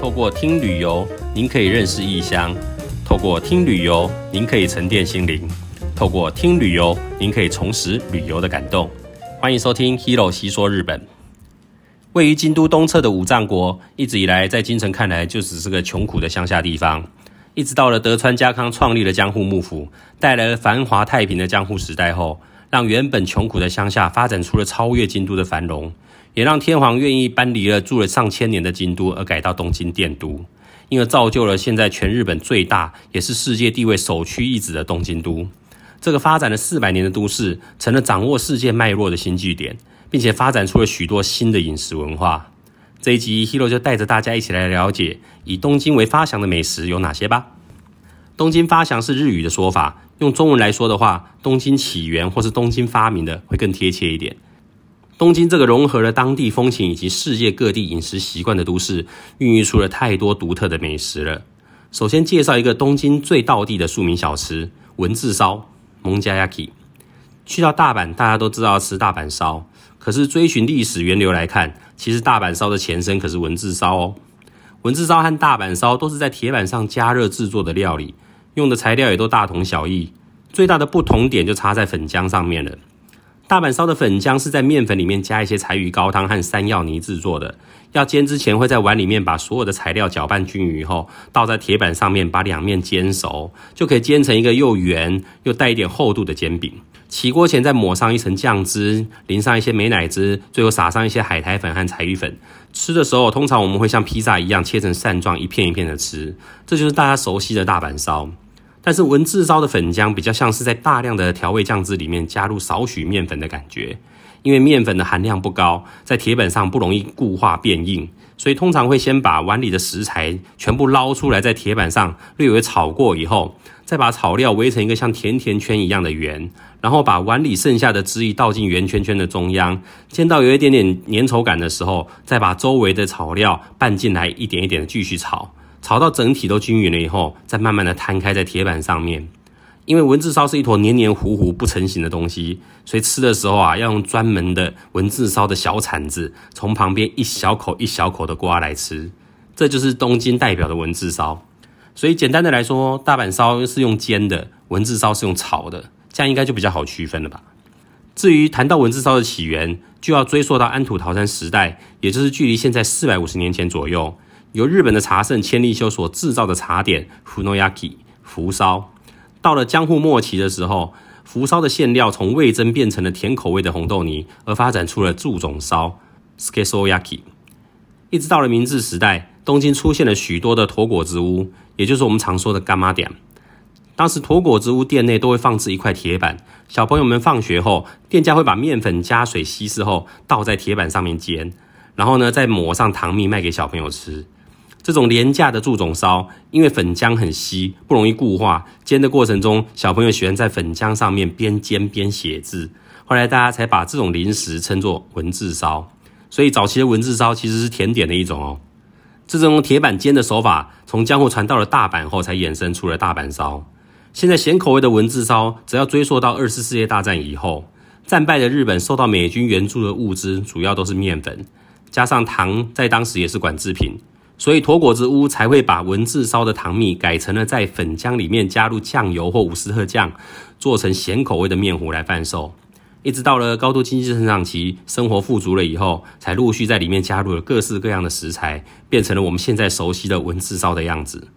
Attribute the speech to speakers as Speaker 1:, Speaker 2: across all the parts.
Speaker 1: 透过听旅游，您可以认识异乡；透过听旅游，您可以沉淀心灵；透过听旅游，您可以重拾旅游的感动。欢迎收听《Hero 细说日本》。位于京都东侧的五藏国，一直以来在京城看来就只是个穷苦的乡下地方。一直到了德川家康创立了江户幕府，带来了繁华太平的江户时代后，让原本穷苦的乡下发展出了超越京都的繁荣。也让天皇愿意搬离了住了上千年的京都，而改到东京殿都，因而造就了现在全日本最大，也是世界地位首屈一指的东京都。这个发展了四百年的都市，成了掌握世界脉络的新据点，并且发展出了许多新的饮食文化。这一集，Hero 就带着大家一起来了解以东京为发祥的美食有哪些吧。东京发祥是日语的说法，用中文来说的话，东京起源或是东京发明的会更贴切一点。东京这个融合了当地风情以及世界各地饮食习惯的都市，孕育出了太多独特的美食了。首先介绍一个东京最道地的庶民小吃——文字烧 （Monjayaki）。去到大阪，大家都知道吃大阪烧，可是追寻历史源流来看，其实大阪烧的前身可是文字烧哦。文字烧和大阪烧都是在铁板上加热制作的料理，用的材料也都大同小异，最大的不同点就差在粉浆上面了。大阪烧的粉浆是在面粉里面加一些柴鱼高汤和山药泥制作的。要煎之前，会在碗里面把所有的材料搅拌均匀后，倒在铁板上面，把两面煎熟，就可以煎成一个又圆又带一点厚度的煎饼。起锅前再抹上一层酱汁，淋上一些美乃滋，最后撒上一些海苔粉和柴鱼粉。吃的时候，通常我们会像披萨一样切成扇状，一片一片的吃。这就是大家熟悉的大阪烧。但是文字烧的粉浆比较像是在大量的调味酱汁里面加入少许面粉的感觉，因为面粉的含量不高，在铁板上不容易固化变硬，所以通常会先把碗里的食材全部捞出来，在铁板上略微炒过以后，再把炒料围成一个像甜甜圈一样的圆，然后把碗里剩下的汁液倒进圆圈圈的中央，煎到有一点点粘稠感的时候，再把周围的炒料拌进来，一点一点的继续炒。炒到整体都均匀了以后，再慢慢的摊开在铁板上面。因为文字烧是一坨黏黏糊糊不成形的东西，所以吃的时候啊，要用专门的文字烧的小铲子，从旁边一小口一小口的刮来吃。这就是东京代表的文字烧。所以简单的来说，大阪烧是用煎的，文字烧是用炒的，这样应该就比较好区分了吧。至于谈到文字烧的起源，就要追溯到安土桃山时代，也就是距离现在四百五十年前左右。由日本的茶圣千利休所制造的茶点福诺亚 i 福烧，到了江户末期的时候，福烧的馅料从味增变成了甜口味的红豆泥，而发展出了柱种烧 skesoyaki。一直到了明治时代，东京出现了许多的驼果子屋，也就是我们常说的干妈店。当时驼果子屋店内都会放置一块铁板，小朋友们放学后，店家会把面粉加水稀释后倒在铁板上面煎，然后呢再抹上糖蜜卖给小朋友吃。这种廉价的柱种烧，因为粉浆很稀，不容易固化，煎的过程中，小朋友喜欢在粉浆上面边煎边写字。后来大家才把这种零食称作文字烧。所以早期的文字烧其实是甜点的一种哦。这种铁板煎的手法，从江户传到了大阪后，才衍生出了大阪烧。现在咸口味的文字烧，只要追溯到二次世界大战以后，战败的日本受到美军援助的物资，主要都是面粉，加上糖，在当时也是管制品。所以，驼果子屋才会把文字烧的糖蜜改成了在粉浆里面加入酱油或伍斯特酱，做成咸口味的面糊来贩售。一直到了高度经济成长期，生活富足了以后，才陆续在里面加入了各式各样的食材，变成了我们现在熟悉的文字烧的样子。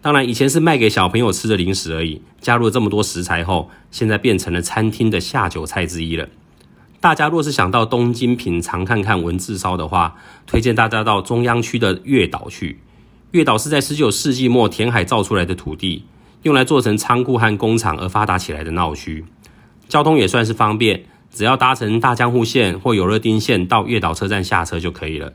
Speaker 1: 当然，以前是卖给小朋友吃的零食而已，加入了这么多食材后，现在变成了餐厅的下酒菜之一了。大家若是想到东京品尝看看文字烧的话，推荐大家到中央区的月岛去。月岛是在十九世纪末填海造出来的土地，用来做成仓库和工厂而发达起来的闹区。交通也算是方便，只要搭乘大江户线或有乐町线到月岛车站下车就可以了。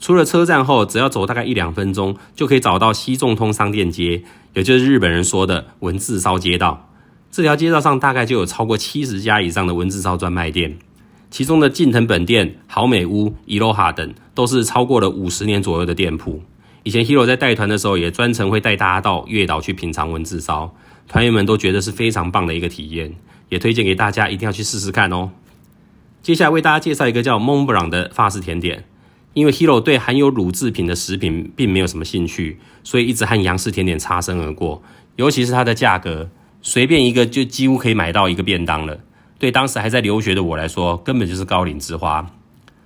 Speaker 1: 出了车站后，只要走大概一两分钟，就可以找到西众通商店街，也就是日本人说的文字烧街道。这条街道上大概就有超过七十家以上的文字烧专卖店。其中的近藤本店、好美屋、伊洛哈等，都是超过了五十年左右的店铺。以前 Hero 在带团的时候，也专程会带大家到月岛去品尝文字烧，团员们都觉得是非常棒的一个体验，也推荐给大家一定要去试试看哦。接下来为大家介绍一个叫蒙布朗的法式甜点，因为 Hero 对含有乳制品的食品并没有什么兴趣，所以一直和杨氏甜点擦身而过。尤其是它的价格，随便一个就几乎可以买到一个便当了。对当时还在留学的我来说，根本就是高岭之花。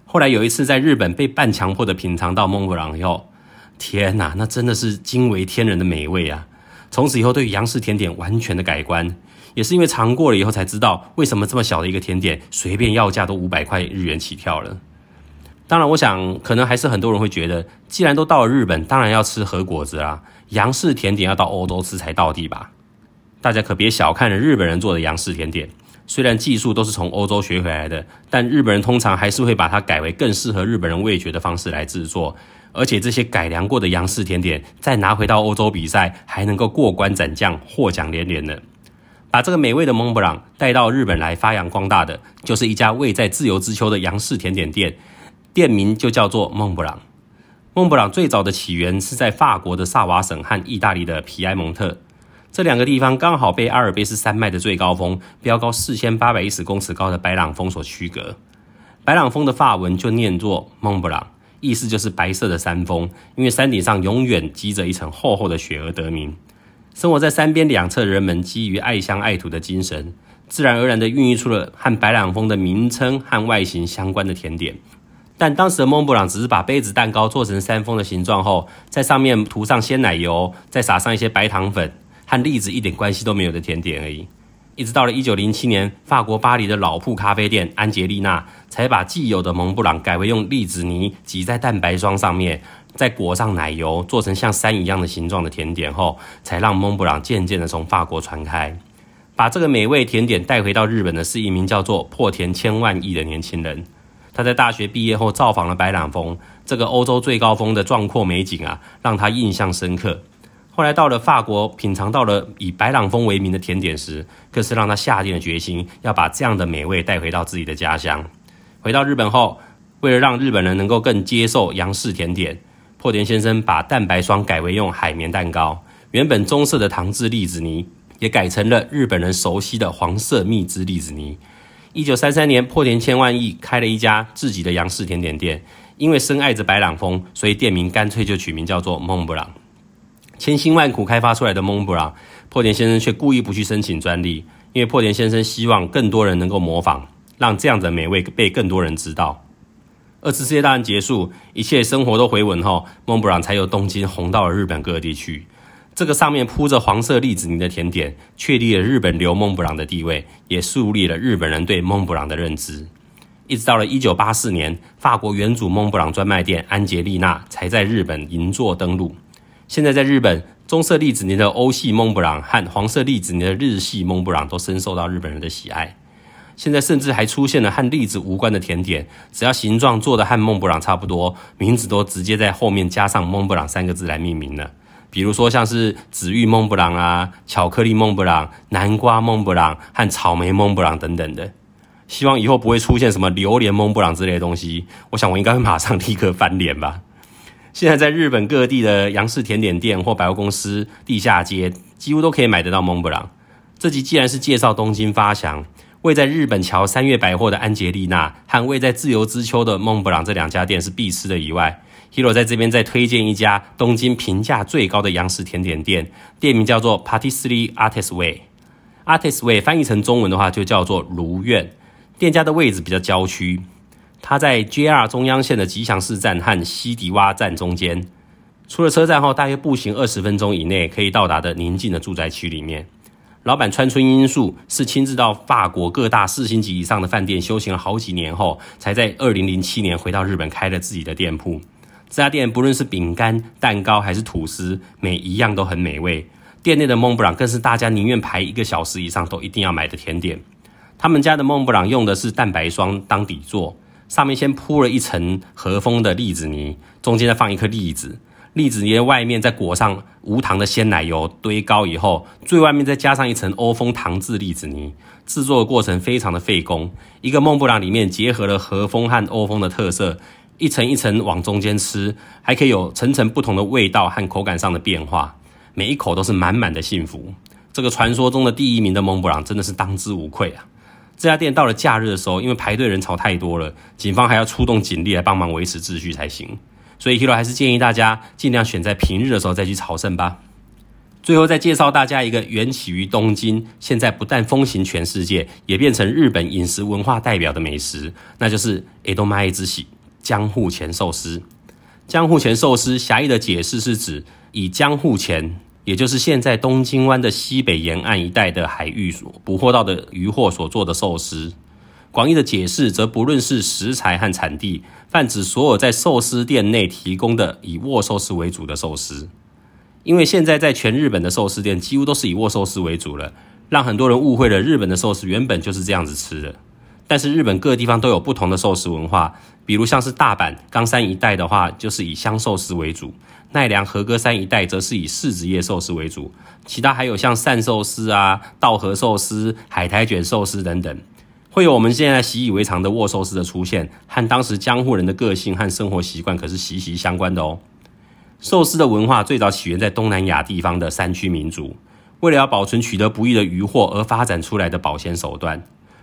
Speaker 1: 后来有一次在日本被半强迫的品尝到蒙布朗以后，天哪，那真的是惊为天人的美味啊！从此以后对杨氏甜点完全的改观，也是因为尝过了以后才知道，为什么这么小的一个甜点，随便要价都五百块日元起跳了。当然，我想可能还是很多人会觉得，既然都到了日本，当然要吃和果子啦。杨氏甜点要到欧洲吃才到地吧？大家可别小看了日本人做的杨氏甜点。虽然技术都是从欧洲学回来的，但日本人通常还是会把它改为更适合日本人味觉的方式来制作。而且这些改良过的杨氏甜点，再拿回到欧洲比赛，还能够过关斩将，获奖连连呢。把这个美味的蒙布朗带到日本来发扬光大的，就是一家位在自由之丘的杨氏甜点店，店名就叫做蒙布朗。蒙布朗最早的起源是在法国的萨瓦省和意大利的皮埃蒙特。这两个地方刚好被阿尔卑斯山脉的最高峰、标高四千八百一十公尺高的白朗峰所区隔。白朗峰的法文就念作蒙布朗，意思就是白色的山峰，因为山顶上永远积着一层厚厚的雪而得名。生活在山边两侧的人们，基于爱乡爱土的精神，自然而然地孕育出了和白朗峰的名称和外形相关的甜点。但当时的蒙布朗只是把杯子蛋糕做成山峰的形状后，在上面涂上鲜奶油，再撒上一些白糖粉。和栗子一点关系都没有的甜点而已。一直到了一九零七年，法国巴黎的老铺咖啡店安杰丽娜才把既有的蒙布朗改为用栗子泥挤在蛋白霜上面，再裹上奶油，做成像山一样的形状的甜点后，才让蒙布朗渐渐的从法国传开。把这个美味甜点带回到日本的是一名叫做破田千万亿的年轻人。他在大学毕业后造访了白朗峰，这个欧洲最高峰的壮阔美景啊，让他印象深刻。后来到了法国，品尝到了以白朗峰为名的甜点时，更是让他下定了决心，要把这样的美味带回到自己的家乡。回到日本后，为了让日本人能够更接受杨氏甜点，破田先生把蛋白霜改为用海绵蛋糕，原本棕色的糖制栗子泥也改成了日本人熟悉的黄色蜜汁栗子泥。一九三三年，破田千万亿开了一家自己的杨氏甜点店，因为深爱着白朗峰，所以店名干脆就取名叫做孟布朗。千辛万苦开发出来的蒙布朗，破田先生却故意不去申请专利，因为破田先生希望更多人能够模仿，让这样的美味被更多人知道。二次世界大战结束，一切生活都回稳后，蒙布朗才由东京红到了日本各地去。这个上面铺着黄色栗子泥的甜点，确立了日本流蒙布朗的地位，也树立了日本人对蒙布朗的认知。一直到了一九八四年，法国原主蒙布朗专卖店安杰丽娜才在日本银座登陆。现在在日本，棕色栗子泥的欧系蒙布朗和黄色栗子泥的日系蒙布朗都深受到日本人的喜爱。现在甚至还出现了和栗子无关的甜点，只要形状做的和蒙布朗差不多，名字都直接在后面加上蒙布朗三个字来命名了。比如说像是紫玉蒙布朗啊、巧克力蒙布朗、南瓜蒙布朗和草莓蒙布朗等等的。希望以后不会出现什么榴莲蒙布朗之类的东西。我想我应该会马上立刻翻脸吧。现在在日本各地的洋式甜点店或百货公司地下街，几乎都可以买得到蒙布朗。这集既然是介绍东京发祥，位在日本桥三月百货的安杰丽娜和位在自由之丘的蒙布朗这两家店是必吃的以外，Hero 在这边再推荐一家东京评价最高的洋式甜点店，店名叫做 Patisserie Artist Way。Artist Way 翻译成中文的话就叫做如愿。店家的位置比较郊区。它在 JR 中央线的吉祥寺站和西迪洼站中间，出了车站后，大约步行二十分钟以内可以到达的宁静的住宅区里面。老板川村英树是亲自到法国各大四星级以上的饭店修行了好几年后，才在二零零七年回到日本开了自己的店铺。这家店不论是饼干、蛋糕还是吐司，每一样都很美味。店内的蒙布朗更是大家宁愿排一个小时以上都一定要买的甜点。他们家的蒙布朗用的是蛋白霜当底座。上面先铺了一层和风的栗子泥，中间再放一颗栗子，栗子泥的外面再裹上无糖的鲜奶油，堆高以后，最外面再加上一层欧风糖制栗子泥。制作的过程非常的费工，一个蒙布朗里面结合了和风和欧风的特色，一层一层往中间吃，还可以有层层不同的味道和口感上的变化，每一口都是满满的幸福。这个传说中的第一名的蒙布朗真的是当之无愧啊！这家店到了假日的时候，因为排队人潮太多了，警方还要出动警力来帮忙维持秩序才行。所以 Hero 还是建议大家尽量选在平日的时候再去朝圣吧。最后再介绍大家一个缘起于东京，现在不但风行全世界，也变成日本饮食文化代表的美食，那就是 Edomae 之喜江户前寿司。江户前寿司狭义的解释是指以江户前，也就是现在东京湾的西北沿岸一带的海域所捕获到的渔获所做的寿司。广义的解释则不论是食材和产地，泛指所有在寿司店内提供的以握寿司为主的寿司。因为现在在全日本的寿司店几乎都是以握寿司为主了，让很多人误会了日本的寿司原本就是这样子吃的。但是日本各地方都有不同的寿司文化，比如像是大阪、冈山一带的话，就是以香寿司为主；奈良、和歌山一带则是以柿子叶寿司为主。其他还有像善寿司啊、稻荷寿司、海苔卷寿司等等。会有我们现在习以为常的握寿司的出现，和当时江户人的个性和生活习惯可是息息相关的哦。寿司的文化最早起源在东南亚地方的山区民族，为了要保存取得不易的渔获而发展出来的保鲜手段。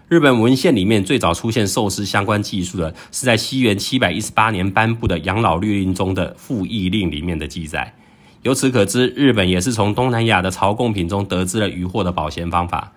Speaker 1: 日本文献里面最早出现寿司相关技术的，是在西元七百一十八年颁布的养老律令中的赋役令里面的记载。由此可知，日本也是从东南亚的朝贡品中得知了鱼货的保鲜方法。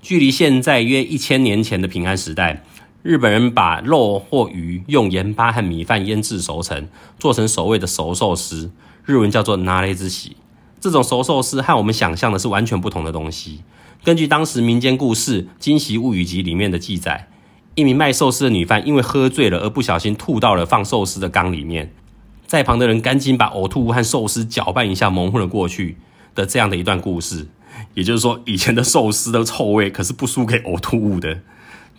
Speaker 1: 距离现在约一千年前的平安时代，日本人把肉或鱼用盐巴和米饭腌制熟成，做成所谓的熟寿司，日文叫做拿雷之喜。这种熟寿司和我们想象的是完全不同的东西。根据当时民间故事《惊喜物语集》里面的记载，一名卖寿司的女贩因为喝醉了而不小心吐到了放寿司的缸里面，在旁的人赶紧把呕吐物和寿司搅拌一下，蒙混了过去的这样的一段故事。也就是说，以前的寿司的臭味可是不输给呕吐物的。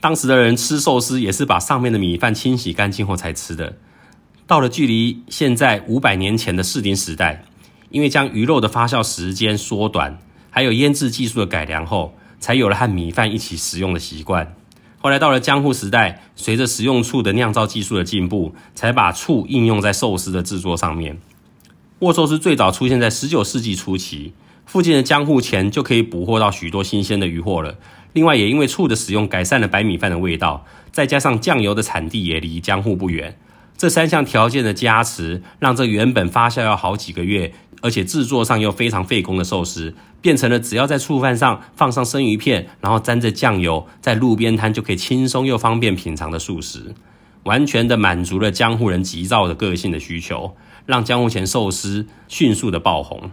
Speaker 1: 当时的人吃寿司也是把上面的米饭清洗干净后才吃的。到了距离现在五百年前的士林时代，因为将鱼肉的发酵时间缩短，还有腌制技术的改良后，才有了和米饭一起食用的习惯。后来到了江户时代，随着食用醋的酿造技术的进步，才把醋应用在寿司的制作上面。握寿司最早出现在十九世纪初期。附近的江户前就可以捕获到许多新鲜的鱼货了。另外，也因为醋的使用改善了白米饭的味道，再加上酱油的产地也离江户不远，这三项条件的加持，让这原本发酵要好几个月，而且制作上又非常费工的寿司，变成了只要在醋饭上放上生鱼片，然后沾着酱油，在路边摊就可以轻松又方便品尝的素食，完全的满足了江户人急躁的个性的需求，让江户前寿司迅速的爆红。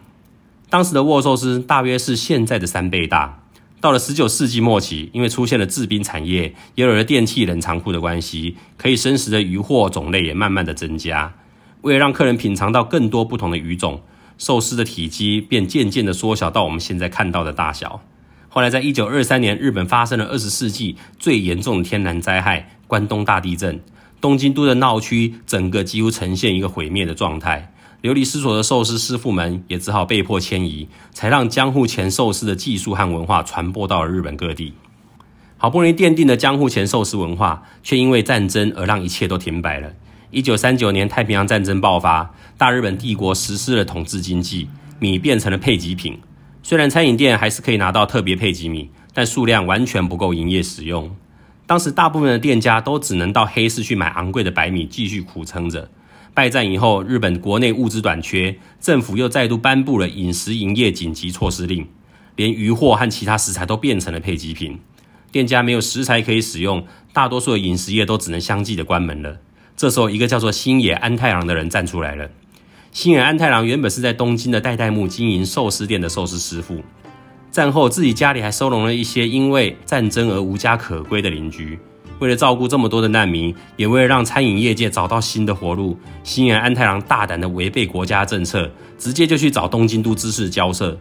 Speaker 1: 当时的握寿司大约是现在的三倍大。到了十九世纪末期，因为出现了制冰产业，也有了电器冷藏库的关系，可以生食的鱼货种类也慢慢的增加。为了让客人品尝到更多不同的鱼种，寿司的体积便渐渐的缩小到我们现在看到的大小。后来，在一九二三年，日本发生了二十世纪最严重的天然灾害——关东大地震，东京都的闹区整个几乎呈现一个毁灭的状态。流离失所的寿司师傅们也只好被迫迁移，才让江户前寿司的技术和文化传播到了日本各地。好不容易奠定的江户前寿司文化，却因为战争而让一切都停摆了。一九三九年太平洋战争爆发，大日本帝国实施了统治经济，米变成了配给品。虽然餐饮店还是可以拿到特别配给米，但数量完全不够营业使用。当时大部分的店家都只能到黑市去买昂贵的白米，继续苦撑着。败战以后，日本国内物资短缺，政府又再度颁布了饮食营业紧急措施令，连鱼货和其他食材都变成了配给品，店家没有食材可以使用，大多数的饮食业都只能相继的关门了。这时候，一个叫做星野安太郎的人站出来了。星野安太郎原本是在东京的代代木经营寿司店的寿司师傅，战后自己家里还收容了一些因为战争而无家可归的邻居。为了照顾这么多的难民，也为了让餐饮业界找到新的活路，新野安太郎大胆的违背国家政策，直接就去找东京都知事交涉。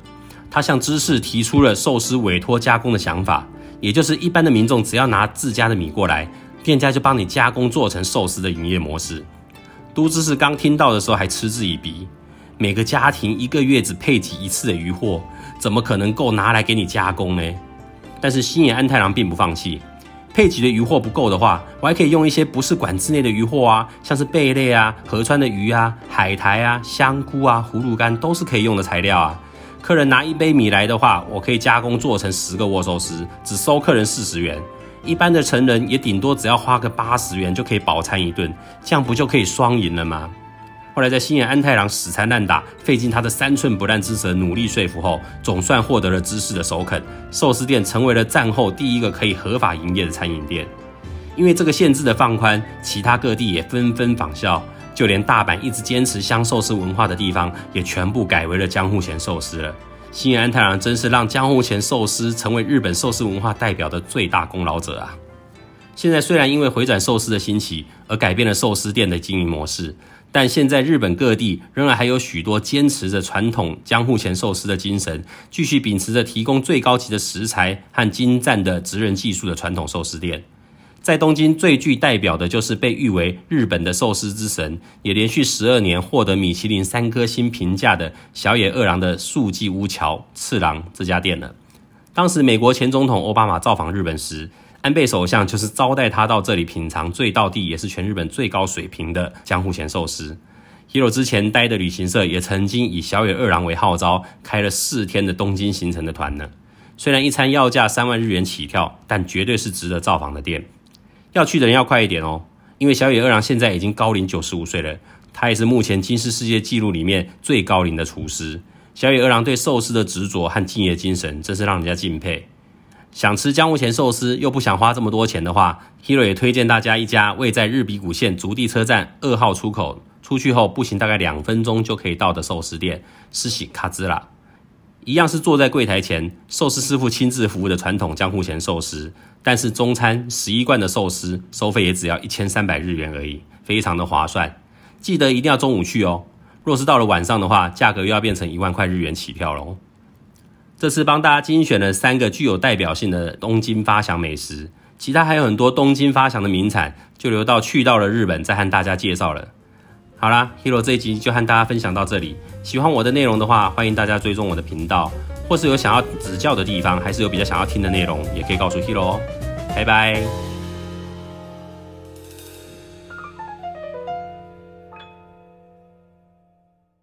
Speaker 1: 他向知事提出了寿司委托加工的想法，也就是一般的民众只要拿自家的米过来，店家就帮你加工做成寿司的营业模式。都知事刚听到的时候还嗤之以鼻，每个家庭一个月只配给一次的鱼货，怎么可能够拿来给你加工呢？但是新野安太郎并不放弃。配给的鱼货不够的话，我还可以用一些不是管制内的鱼货啊，像是贝类啊、河川的鱼啊、海苔啊、香菇啊、葫芦干都是可以用的材料啊。客人拿一杯米来的话，我可以加工做成十个握寿司，只收客人四十元。一般的成人也顶多只要花个八十元就可以饱餐一顿，这样不就可以双赢了吗？后来在新野安太郎死缠烂打，费尽他的三寸不烂之舌，努力说服后，总算获得了知识的首肯，寿司店成为了战后第一个可以合法营业的餐饮店。因为这个限制的放宽，其他各地也纷纷仿效，就连大阪一直坚持香寿司文化的地方，也全部改为了江户前寿司了。新野安太郎真是让江户前寿司成为日本寿司文化代表的最大功劳者啊！现在虽然因为回转寿司的兴起而改变了寿司店的经营模式。但现在日本各地仍然还有许多坚持着传统江户前寿司的精神，继续秉持着提供最高级的食材和精湛的职人技术的传统寿司店。在东京最具代表的就是被誉为日本的寿司之神，也连续十二年获得米其林三颗星评价的小野二郎的素记屋桥次郎这家店了。当时美国前总统奥巴马造访日本时。安倍首相就是招待他到这里品尝最道地，也是全日本最高水平的江户前寿司。Hero 之前待的旅行社也曾经以小野二郎为号召，开了四天的东京行程的团呢。虽然一餐要价三万日元起跳，但绝对是值得造访的店。要去的人要快一点哦，因为小野二郎现在已经高龄九十五岁了，他也是目前金氏世界纪录里面最高龄的厨师。小野二郎对寿司的执着和敬业精神，真是让人家敬佩。想吃江户前寿司又不想花这么多钱的话，Hero 也推荐大家一家位在日比谷线足地车站二号出口出去后步行大概两分钟就可以到的寿司店——施喜卡兹拉。一样是坐在柜台前，寿司师傅亲自服务的传统江户前寿司，但是中餐十一贯的寿司收费也只要一千三百日元而已，非常的划算。记得一定要中午去哦，若是到了晚上的话，价格又要变成一万块日元起跳喽。这次帮大家精选了三个具有代表性的东京发祥美食，其他还有很多东京发祥的名产，就留到去到了日本再和大家介绍了。好啦，Hero 这一集就和大家分享到这里。喜欢我的内容的话，欢迎大家追踪我的频道，或是有想要指教的地方，还是有比较想要听的内容，也可以告诉 Hero 哦。拜拜。